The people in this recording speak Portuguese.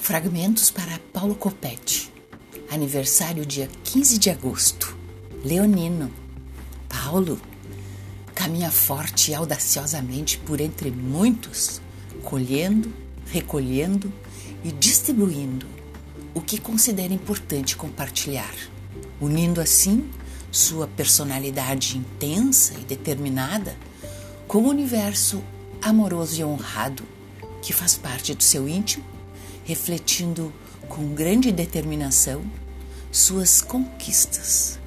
Fragmentos para Paulo Copetti. Aniversário dia 15 de agosto. Leonino. Paulo caminha forte e audaciosamente por entre muitos, colhendo, recolhendo e distribuindo o que considera importante compartilhar, unindo assim sua personalidade intensa e determinada com o universo amoroso e honrado que faz parte do seu íntimo, refletindo com grande determinação suas conquistas.